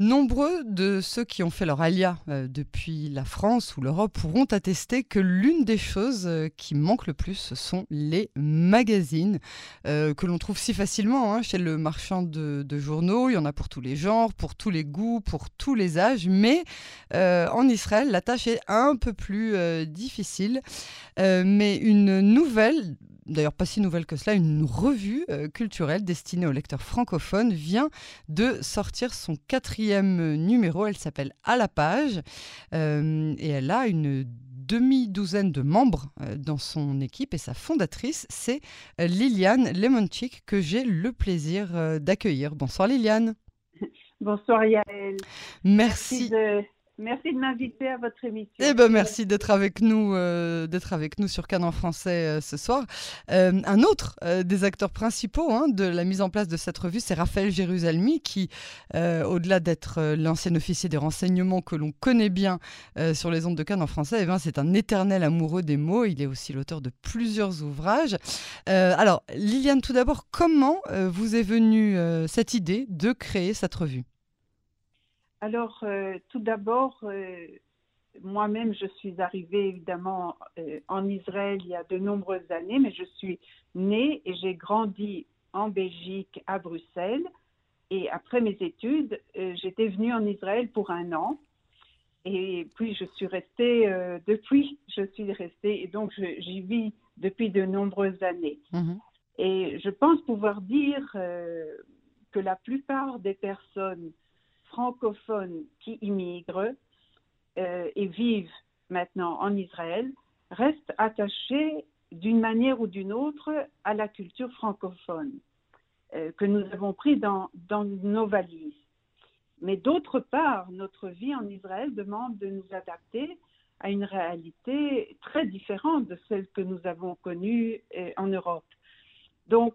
Nombreux de ceux qui ont fait leur alia euh, depuis la France ou l'Europe pourront attester que l'une des choses euh, qui manque le plus, ce sont les magazines euh, que l'on trouve si facilement hein, chez le marchand de, journaux. Il y en a pour tous les genres, pour tous les goûts, pour tous les âges. Mais en Israël, la tâche est un peu plus difficile. mais une nouvelle d'ailleurs pas si nouvelle que cela, une revue euh, culturelle destinée aux lecteurs francophones vient de sortir son quatrième numéro. Elle s'appelle À la page euh, et elle a une demi-douzaine de membres euh, dans son équipe et sa fondatrice, c'est Liliane Lemonchik que j'ai le plaisir d'accueillir. Bonsoir Liliane. Bonsoir Yael. Merci. Merci Merci de m'inviter à votre émission. Eh ben, merci d'être avec nous, euh, d'être avec nous sur Canon français euh, ce soir. Euh, un autre des acteurs principaux hein, de la mise en place de cette revue, c'est Raphaël Jérusalemi, qui, au-delà d'être l'ancien officier des renseignements que l'on connaît bien sur les ondes de Canon français, eh ben, c'est un éternel amoureux des mots. Il est aussi l'auteur de plusieurs ouvrages. alors, Liliane, tout d'abord, comment vous est venue cette idée de créer cette revue? Alors, euh, tout d'abord, euh, moi-même, je suis arrivée évidemment euh, en Israël il y a de nombreuses années, mais je suis née et j'ai grandi en Belgique, à Bruxelles. Et après mes études, j'étais venue en Israël pour un an. Et puis, je suis restée, depuis, je suis restée, et donc j'y vis depuis de nombreuses années. Mhm. Et je pense pouvoir dire que la plupart des personnes francophones qui immigrent euh, et vivent maintenant en Israël restent attachés d'une manière ou d'une autre à la culture francophone euh, que nous avons pris dans, nos valises. Mais d'autre part, notre vie en Israël demande de nous adapter à une réalité très différente de celle que nous avons connue euh, en Europe. Donc,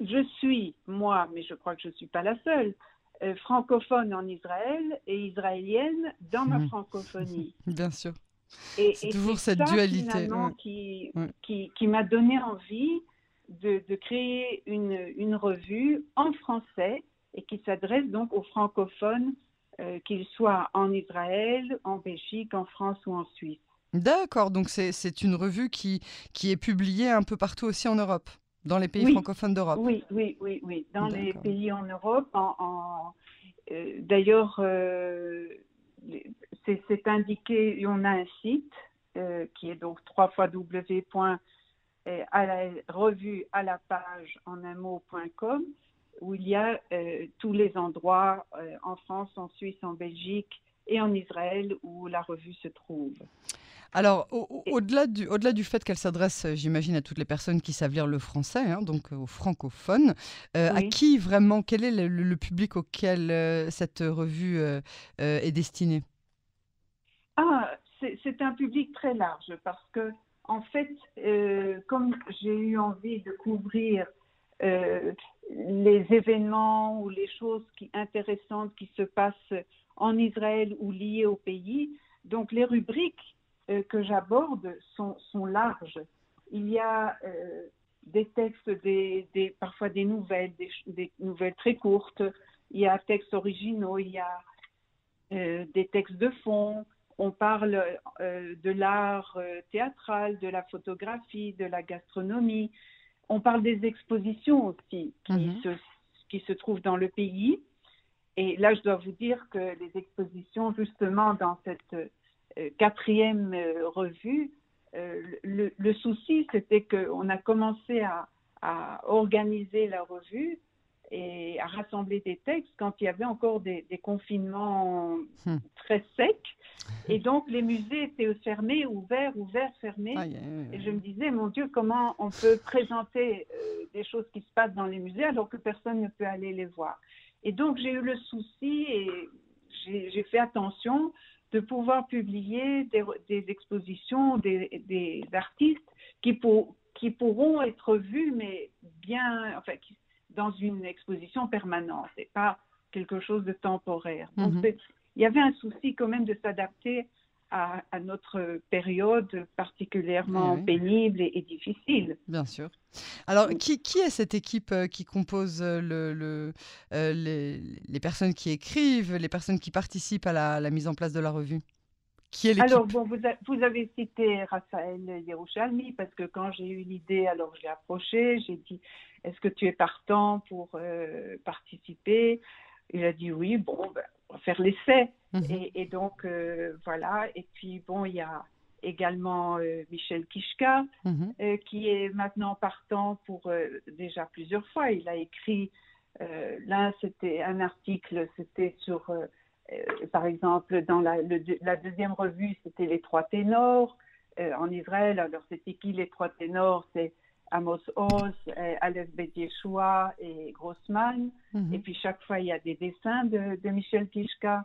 je suis, moi, mais je crois que je ne suis pas la seule, euh, francophone en Israël et israélienne dans ma mhm. francophonie. Bien sûr. Et, c'est toujours cette dualité. Qui, qui, m'a donné envie de, de créer une, une, revue en français et qui s'adresse donc aux francophones, euh, qu'ils soient en Israël, en Belgique, en France ou en Suisse. D'accord, donc c'est une revue qui, qui est publiée un peu partout aussi en Europe. Dans les pays francophones d'Europe Oui, oui, oui, oui. Dans les pays en Europe. En, euh, D'ailleurs, euh, c'est indiqué, on a un site euh, qui est donc 3 w à la revue à la page en un mot.com où il y a tous les endroits en France, en Suisse, en Belgique et en Israël où la revue se trouve. Alors, au-delà du, au du, fait qu'elle s'adresse, euh, j'imagine, à toutes les personnes qui savent lire le français, hein, donc euh, aux francophones, euh, à qui vraiment, quel est le, public auquel cette revue est destinée? Ah, c'est un public très large parce que, en fait, comme j'ai eu envie de couvrir les événements ou les choses qui, intéressantes qui se passent en Israël ou liées au pays, donc les rubriques que j'aborde sont, sont, larges. Il y a euh, des textes, des, des, parfois des nouvelles, des, des, nouvelles très courtes. Il y a textes originaux, il y a euh, des textes de fond. On parle de l'art théâtral, de la photographie, de la gastronomie. On parle des expositions aussi qui, mhm. se, qui se trouvent dans le pays. Et là, je dois vous dire que les expositions, justement, dans cette euh, quatrième euh, revue, euh, le, souci, c'était qu'on a commencé à, organiser la revue et à rassembler des textes quand il y avait encore des, confinements hmm. très secs. Et donc, les musées étaient fermés, ouverts, ouverts, fermés. Et je me disais, mon Dieu, comment on peut présenter des choses qui se passent dans les musées alors que personne ne peut aller les voir. Et donc, j'ai eu le souci et j'ai fait attention de pouvoir publier des, expositions, des, artistes qui, qui pourront être vus, mais bien, enfin, dans une exposition permanente et pas quelque chose de temporaire. Donc, mhm. il y avait un souci quand même de s'adapter à, notre période particulièrement pénible et, difficile. Bien sûr. Alors, qui, qui est cette équipe euh, qui compose euh, le, euh, les, les, personnes qui écrivent, les personnes qui participent à la, la mise en place de la revue? Qui est alors, bon, vous, vous, avez cité Raphaël Yerushalmi, parce que quand j'ai eu l'idée, alors je l'ai approché, j'ai dit, est-ce que tu es partant pour participer? Il a dit oui, bon, ben, on va faire l'essai. Mhm. Et, donc, euh, voilà. Et puis, bon, il y a également euh, Michel Kishka, mhm. euh, qui est maintenant partant pour déjà plusieurs fois. Il a écrit, là, c'était un article, c'était sur, par exemple, dans la, la deuxième revue, c'était Les Trois Ténors en Israël. Alors, c'était qui les Trois Ténors? C'est Amos Oz, Aleph Bet Yeshua et Grossman. Mhm. Et puis chaque fois, il y a des dessins de, Michel Kishka.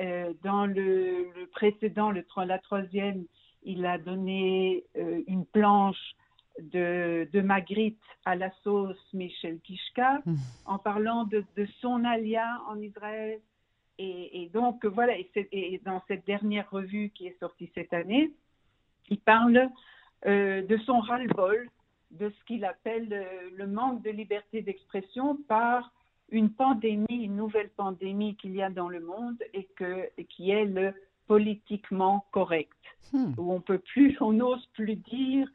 Euh, dans le, précédent, le, la troisième, il a donné euh, une planche de, de, Magritte à la sauce Michel Kishka mhm. en parlant de, son alia en Israël. Et, donc, voilà, et, dans cette dernière revue qui est sortie cette année, il parle euh, de son ras-le-bol de ce qu'il appelle le, manque de liberté d'expression par une pandémie, une nouvelle pandémie qu'il y a dans le monde et que, qui est le politiquement correct, hmm. où on peut plus, on n'ose plus dire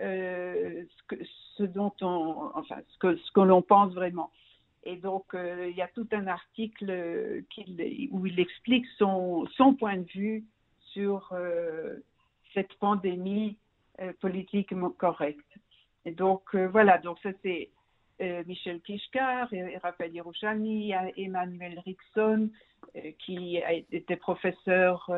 euh, ce, que, ce, dont on, enfin, ce que, ce que l'on pense vraiment. Et donc, euh, il y a tout un article où il explique son, son point de vue sur euh, cette pandémie politiquement correcte. Donc, euh, voilà, donc ça c'est euh, Michel Kishkar, et, Raphaël Yerouchani, Emmanuel Rickson, euh, qui été professeur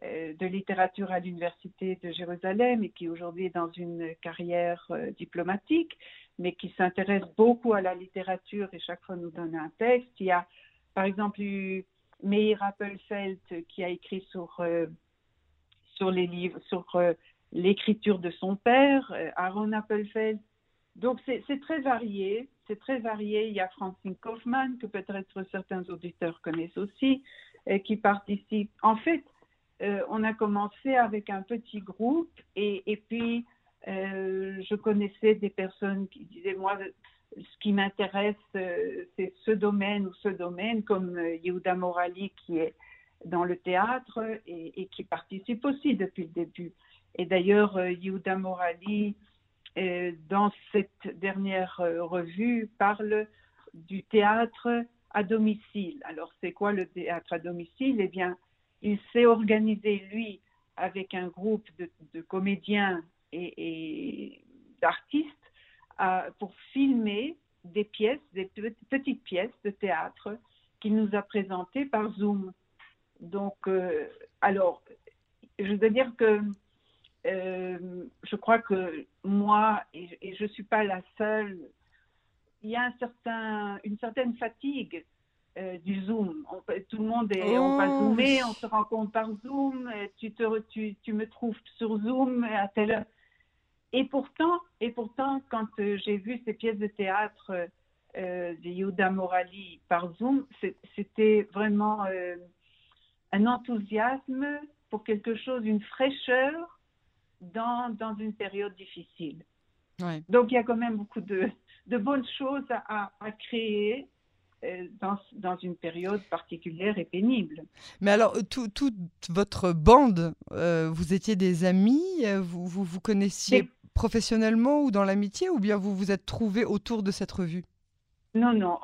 de littérature à l'Université de Jérusalem et qui aujourd'hui est dans une carrière diplomatique, mais qui s'intéresse beaucoup à la littérature et chaque fois nous donne un texte. Il y a, par exemple, Meir Appelfeld qui a écrit sur, sur les livres, sur l'écriture de son père, euh, Aaron Appelfeld. Donc c'est très varié, c'est très varié. Il y a Francine Kaufmann, que peut-être certains auditeurs connaissent aussi, euh, qui participe. En fait, euh, on a commencé avec un petit groupe et, puis je connaissais des personnes qui disaient, moi, ce qui m'intéresse, c'est ce domaine ou ce domaine, comme Yehuda Morali qui est dans le théâtre et qui participe aussi depuis le début. Et d'ailleurs, euh, Yehuda Morali, euh, dans cette dernière euh, revue, parle du théâtre à domicile. Alors, c'est quoi le théâtre à domicile? Eh bien, il s'est organisé, lui, avec un groupe de, comédiens et, d'artistes pour filmer des pièces, des petites pièces de théâtre qu'il nous a présentées par Zoom. Donc, alors, je veux dire que je crois que moi, et, je ne suis pas la seule, il y a un certain, une certaine fatigue euh, du Zoom. tout le monde est, on va oh, zoomer, on se rencontre par Zoom, tu, te, tu, tu me trouves sur Zoom à telle heure. Et pourtant, et pourtant quand euh, j'ai vu ces pièces de théâtre de Yuda Morali par Zoom, c'était vraiment un enthousiasme pour quelque chose, une fraîcheur dans, dans une période difficile. Donc il y a quand même beaucoup de, de bonnes choses à, à créer euh, dans, dans, une période particulière et pénible. Mais alors, tout, toute votre bande, euh, vous étiez des amis, euh, vous vous, vous connaissiez professionnellement ou dans l'amitié, ou bien vous vous êtes trouvés autour de cette revue? Non, non.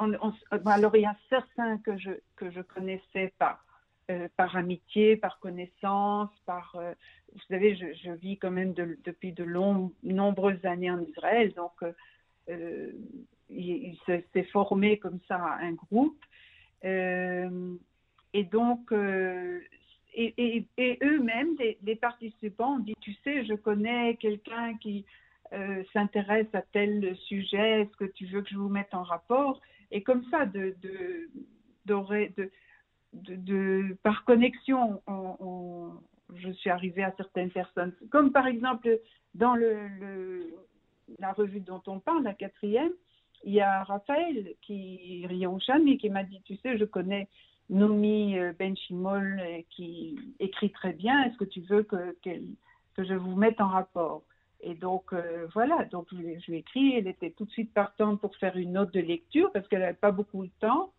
alors, il y a certains que je, que je connaissais pas. Euh, par amitié, par connaissance, par... Euh, vous savez, je, vis quand même depuis de longues, nombreuses années en Israël, donc euh, il, s'est formé comme ça un groupe. et donc, et, eux-mêmes, les, participants, ont dit, tu sais, je connais quelqu'un qui s'intéresse à tel sujet, est-ce que tu veux que je vous mette en rapport? Et comme ça, de, de, de de, par connexion, je suis arrivée à certaines personnes. Comme par exemple, dans la revue dont on parle, la quatrième, il y a Raphaël qui Chami qui m'a dit, tu sais, je connais Nomi Benchimol qui écrit très bien. Est-ce que tu veux que, je vous mette en rapport? Et donc, voilà, donc je, je, lui ai écrit, elle était tout de suite partante pour faire une note de lecture parce qu'elle n'avait pas beaucoup de temps.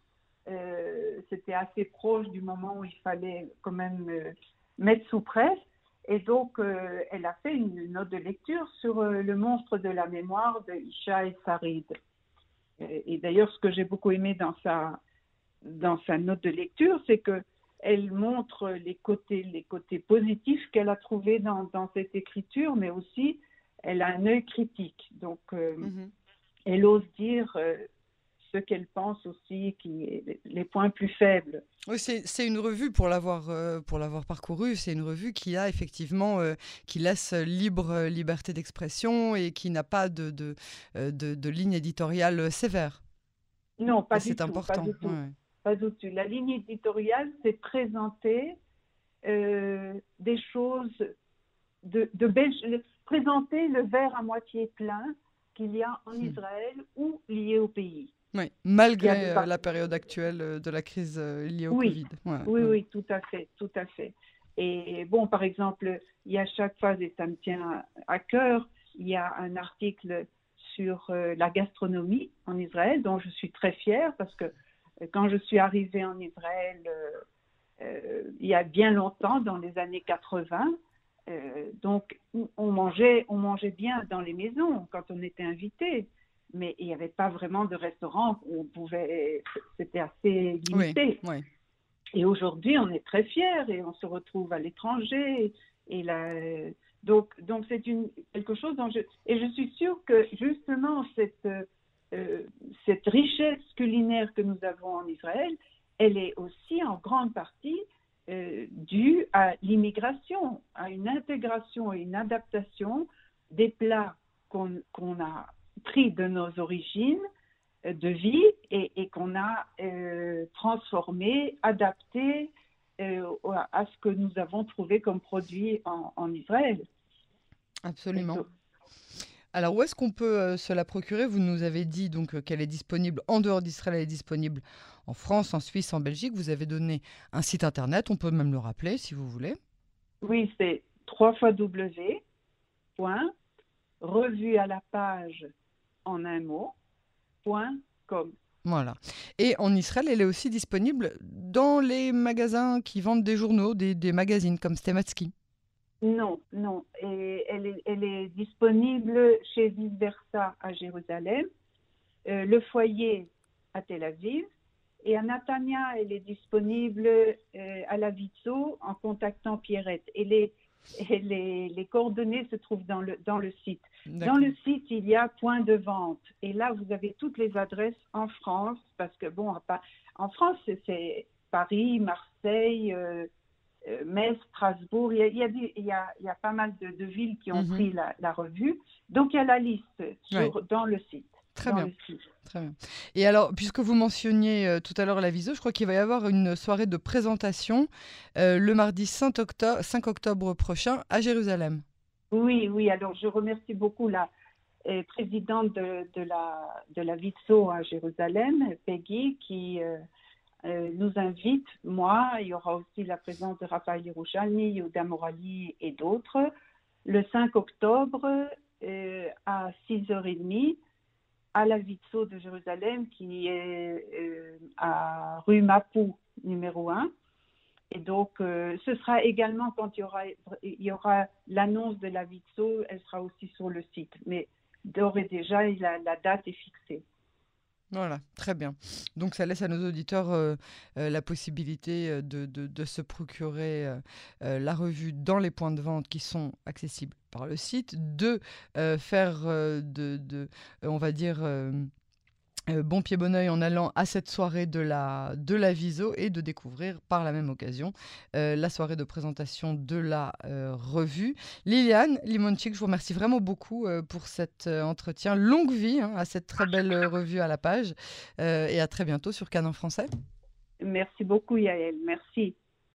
C'était assez proche du moment où il fallait quand même mettre sous presse. Et donc, euh, elle a fait une note de lecture sur euh, le monstre de la mémoire de Isha et Sarid. Et, d'ailleurs, ce que j'ai beaucoup aimé dans sa, dans sa note de lecture, c'est que elle montre les côtés, les côtés positifs qu'elle a trouvés dans, dans, cette écriture, mais aussi elle a un œil critique. Donc, euh, mm-hmm. elle ose dire ce qu'elle pense aussi, qui les points plus faibles. Oui, c'est une revue pour l'avoir euh, pour l'avoir parcouru. C'est une revue qui a effectivement euh, qui laisse libre euh, liberté d'expression et qui n'a pas de de, de, ligne éditoriale sévère. Non, pas du tout. C'est important. Pas du, tout. pas du tout. La ligne éditoriale, c'est présenter des choses de, de belles, présenter le verre à moitié plein qu'il y a en hmm. Israël ou lié au pays. Oui, malgré euh, la période actuelle euh, de la crise euh, liée au Covid. oui, oui, tout à fait, tout à fait. Et bon, par exemple, il y a chaque phase, et ça me tient à cœur, il y a un article sur la gastronomie en Israël, dont je suis très fière parce que quand je suis arrivée en Israël, il y a bien longtemps, dans les années 80, donc on mangeait, on mangeait bien dans les maisons quand on était invité mais il n'y avait pas vraiment de restaurant où on pouvait, c'était assez limité. Et aujourd'hui, on est très fiers et on se retrouve à l'étranger. Et là, donc, donc c'est une quelque chose dont je et je suis sûre que justement cette euh, cette richesse culinaire que nous avons en Israël, elle est aussi en grande partie euh, due à l'immigration, à une intégration et une adaptation des plats qu'on a pris de nos origines euh, de vie et, qu'on a euh, transformé, adapté euh, à ce que nous avons trouvé comme produit en, Israël. Absolument. Alors où est-ce qu'on peut se la procurer? Vous nous avez dit donc qu'elle est disponible en dehors d'Israël, elle est disponible en France, en Suisse, en Belgique. Vous avez donné un site internet, on peut même le rappeler si vous voulez. Oui, c'est 3 W. Revue à la page en un mot, point com. Voilà. Et en Israël, elle est aussi disponible dans les magasins qui vendent des journaux, des, magazines comme Stematsky. Non, non. Et elle, est, elle est disponible chez Vice Versa à Jérusalem, euh, le foyer à Tel Aviv. Et à Natania, elle est disponible euh, à la Vitso en contactant Pierrette. Et les, et les, les, coordonnées se trouvent dans le, dans le site. Dans le site, il y a point de vente. Et là, vous avez toutes les adresses en France, parce que, bon, en France, c'est Paris, Marseille, euh, euh, Metz, Strasbourg. Il y a, il y a, il y a, il y a pas mal de, de, villes qui ont mhm. pris la, la, revue. Donc, il y a la liste sur, dans le site. Très bien. Très bien. Et alors, puisque vous mentionniez euh, tout à l'heure la viso, je crois qu'il va y avoir une soirée de présentation euh, le mardi 5 octobre, 5 octobre prochain à Jérusalem. Oui, oui. Alors, je remercie beaucoup la euh, présidente de, de, la, de la VISO à Jérusalem, Peggy, qui nous invite. Moi, il y aura aussi la présence de Raphaël Hiroshani, Yoda Morali et d'autres, le 5 octobre à 6h30 à la Vitso de Jérusalem, qui est euh, à rue Mapou, numéro 1. Et donc, euh, ce sera également quand il y aura, il y aura l'annonce de la Vitso, elle sera aussi sur le site. Mais d'ores et déjà, la, la date est fixée. Voilà, très bien. Donc ça laisse à nos auditeurs euh, la possibilité de, de, de se procurer la revue dans les points de vente qui sont accessibles par le site, de euh, faire euh, de, de euh, on va dire, bon pied bon oeil en allant à cette soirée de la, de la Viso et de découvrir par la même occasion la soirée de présentation de la revue. Liliane Limonchik, je vous remercie vraiment beaucoup pour cet entretien. Longue vie hein, à cette très belle revue à la page et à très bientôt sur Canon Français. Merci beaucoup Yael, merci.